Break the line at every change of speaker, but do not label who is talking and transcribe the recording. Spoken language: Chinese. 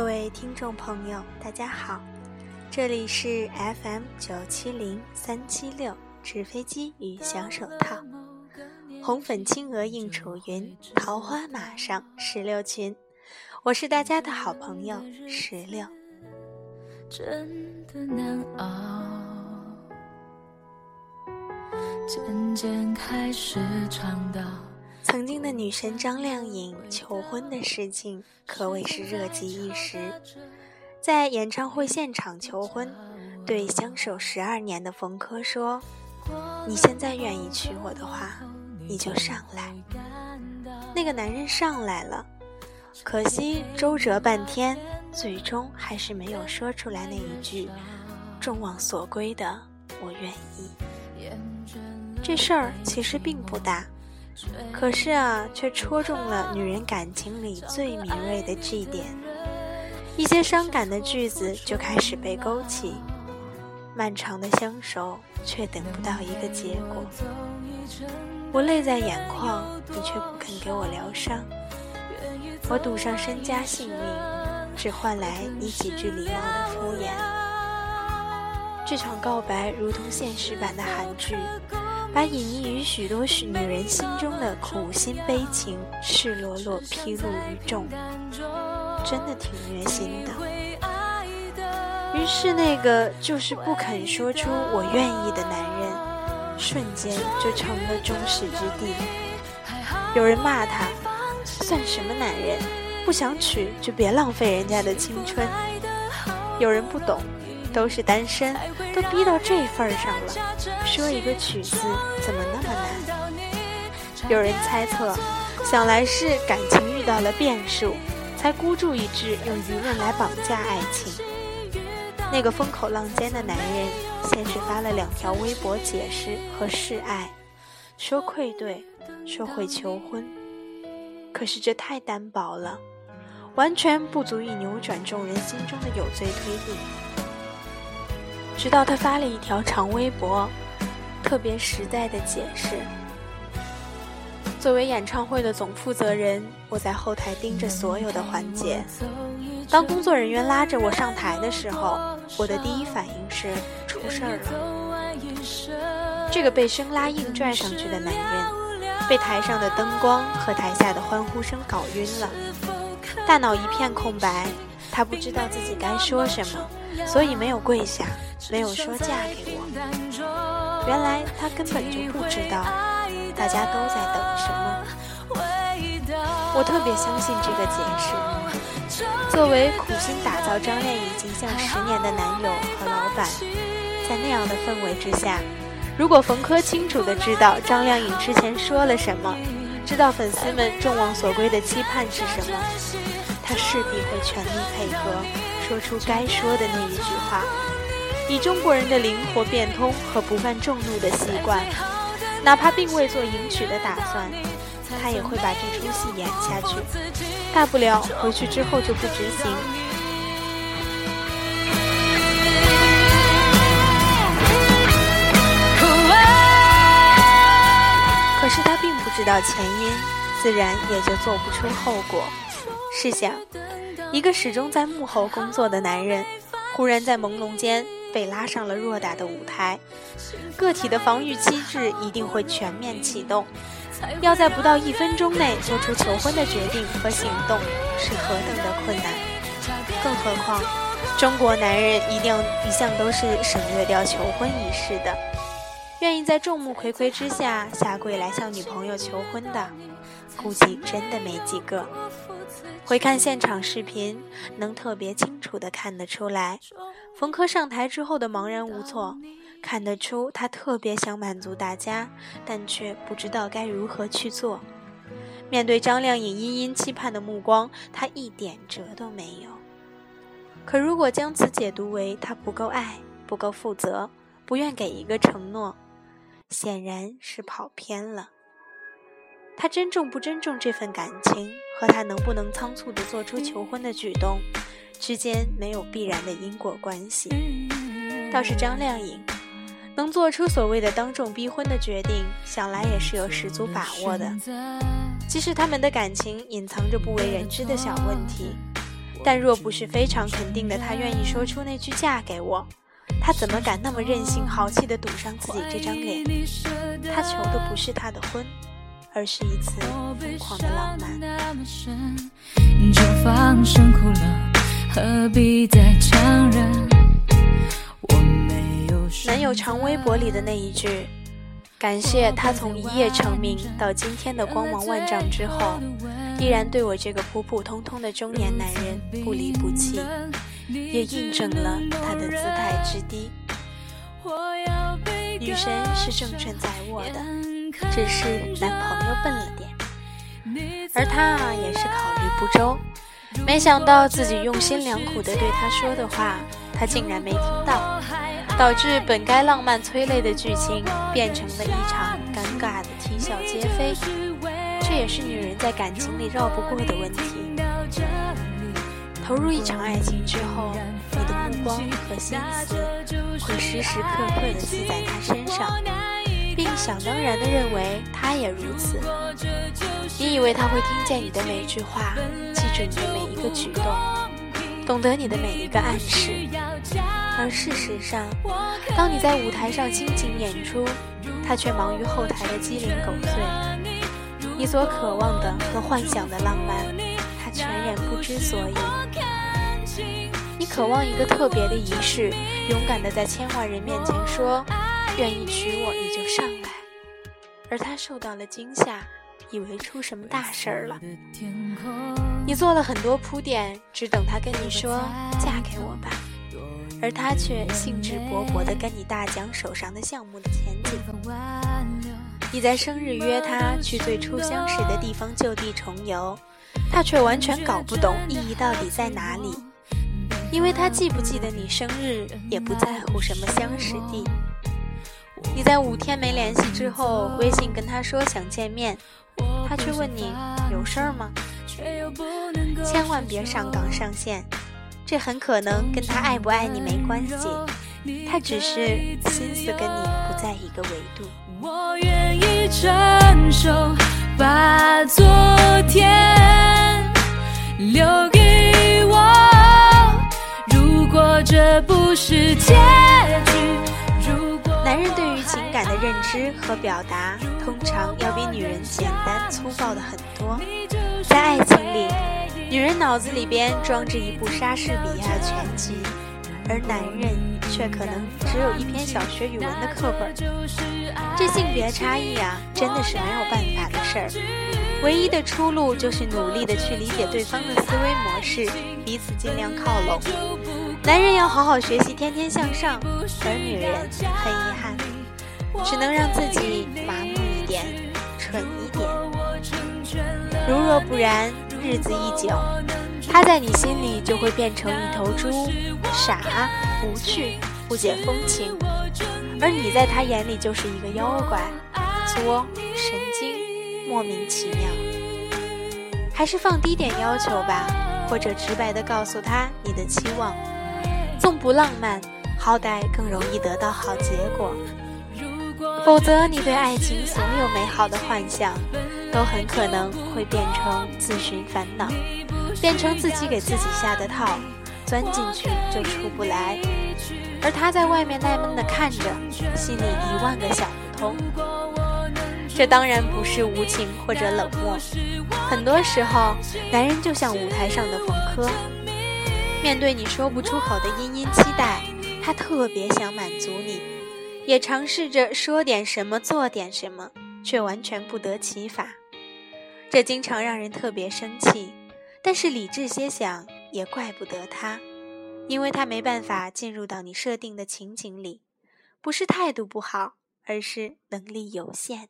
各位听众朋友，大家好，这里是 FM 九七零三七六纸飞机与小手套，红粉青鹅映楚云，桃花马上石榴裙，我是大家的好朋友石榴。真的难熬，渐渐开始尝到。曾经的女神张靓颖求婚的事情可谓是热极一时，在演唱会现场求婚，对相守十二年的冯轲说：“你现在愿意娶我的话，你就上来。”那个男人上来了，可惜周折半天，最终还是没有说出来那一句“众望所归”的“我愿意”。这事儿其实并不大。可是啊，却戳中了女人感情里最敏锐的 G 点，一些伤感的句子就开始被勾起。漫长的相守，却等不到一个结果。我泪在眼眶，你却不肯给我疗伤。我赌上身家性命，只换来你几句礼貌的敷衍。这场告白如同现实版的韩剧。把隐匿于许多女人心中的苦心悲情赤裸裸披露于众，真的挺虐心的。于是那个就是不肯说出“我愿意”的男人，瞬间就成了众矢之的。有人骂他，算什么男人？不想娶就别浪费人家的青春。有人不懂。都是单身，都逼到这份儿上了，说一个娶字怎么那么难？有人猜测，想来是感情遇到了变数，才孤注一掷用舆论来绑架爱情。那个风口浪尖的男人，先是发了两条微博解释和示爱，说愧对，说会求婚，可是这太单薄了，完全不足以扭转众人心中的有罪推定。直到他发了一条长微博，特别实在的解释。作为演唱会的总负责人，我在后台盯着所有的环节。当工作人员拉着我上台的时候，我的第一反应是出事儿了。这个被生拉硬拽上去的男人，被台上的灯光和台下的欢呼声搞晕了，大脑一片空白，他不知道自己该说什么。所以没有跪下，没有说嫁给我。原来他根本就不知道，大家都在等什么。我特别相信这个解释。作为苦心打造张靓颖形象十年的男友和老板，在那样的氛围之下，如果冯轲清楚的知道张靓颖之前说了什么，知道粉丝们众望所归的期盼是什么，他势必会全力配合。说出该说的那一句话，以中国人的灵活变通和不犯众怒的习惯，哪怕并未做迎娶的打算，他也会把这出戏演下去。大不了回去之后就不执行。可是他并不知道前因，自然也就做不出后果。试想。一个始终在幕后工作的男人，忽然在朦胧间被拉上了偌大的舞台，个体的防御机制一定会全面启动，要在不到一分钟内做出求婚的决定和行动，是何等的困难。更何况，中国男人一定一向都是省略掉求婚仪式的，愿意在众目睽睽之下下跪来向女朋友求婚的，估计真的没几个。回看现场视频，能特别清楚地看得出来，冯轲上台之后的茫然无措，看得出他特别想满足大家，但却不知道该如何去做。面对张靓颖殷殷期盼的目光，他一点辙都没有。可如果将此解读为他不够爱、不够负责、不愿给一个承诺，显然是跑偏了。他珍重不珍重这份感情，和他能不能仓促地做出求婚的举动之间没有必然的因果关系。倒是张靓颖，能做出所谓的当众逼婚的决定，想来也是有十足把握的。即使他们的感情隐藏着不为人知的小问题，但若不是非常肯定的，他愿意说出那句嫁给我，他怎么敢那么任性豪气的赌上自己这张脸？他求的不是他的婚，而是一次疯狂的浪漫。就放声哭了，何必再强忍？男友长微博里的那一句。感谢他从一夜成名到今天的光芒万丈之后，依然对我这个普普通通的中年男人不离不弃，也印证了他的姿态之低。女神是正正在握的，只是男朋友笨了点，而他啊也是考虑不周，没想到自己用心良苦的对他说的话，他竟然没听到。导致本该浪漫催泪的剧情变成了一场尴尬的啼笑皆非，这也是女人在感情里绕不过的问题。投入一场爱情之后，你的目光和心思会时时刻刻的系在他身上，想当然地认为他也如此。你以为他会听见你的每句话，记住你的每一个举动。懂得你的每一个暗示，而事实上，当你在舞台上倾情演出，他却忙于后台的鸡零狗碎。你所渴望的和幻想的浪漫，他全然不知所以。你渴望一个特别的仪式，勇敢地在千万人面前说：“愿意娶我，你就上来。”而他受到了惊吓。以为出什么大事儿了？你做了很多铺垫，只等他跟你说嫁给我吧，而他却兴致勃勃地跟你大讲手上的项目的前景。你在生日约他去最初相识的地方就地重游，他却完全搞不懂意义到底在哪里，因为他记不记得你生日，也不在乎什么相识地。你在五天没联系之后，微信跟他说想见面。他却问你有事儿吗？千万别上纲上线，这很可能跟他爱不爱你没关系，他只是心思跟你不在一个维度。我愿意承受，把昨天留给我。如果这不是结局，男人对于情感的认知和表达。通常要比女人简单粗暴的很多，在爱情里，女人脑子里边装着一部莎士比亚全集，而男人却可能只有一篇小学语文的课本。这性别差异啊，真的是没有办法的事儿。唯一的出路就是努力的去理解对方的思维模式，彼此尽量靠拢。男人要好好学习，天天向上，而女人很遗憾，只能让自己麻木一。点蠢一点，如若不然，日子一久，他在你心里就会变成一头猪，傻、无趣、不解风情；而你在他眼里就是一个妖怪，作、神经、莫名其妙。还是放低点要求吧，或者直白的告诉他你的期望。纵不浪漫，好歹更容易得到好结果。否则，你对爱情所有美好的幻想，都很可能会变成自寻烦恼，变成自己给自己下的套，钻进去就出不来。而他在外面耐闷地看着，心里一万个想不通。这当然不是无情或者冷漠，很多时候，男人就像舞台上的冯轲，面对你说不出口的殷殷期待，他特别想满足你。也尝试着说点什么，做点什么，却完全不得其法，这经常让人特别生气。但是理智些想，也怪不得他，因为他没办法进入到你设定的情景里，不是态度不好，而是能力有限。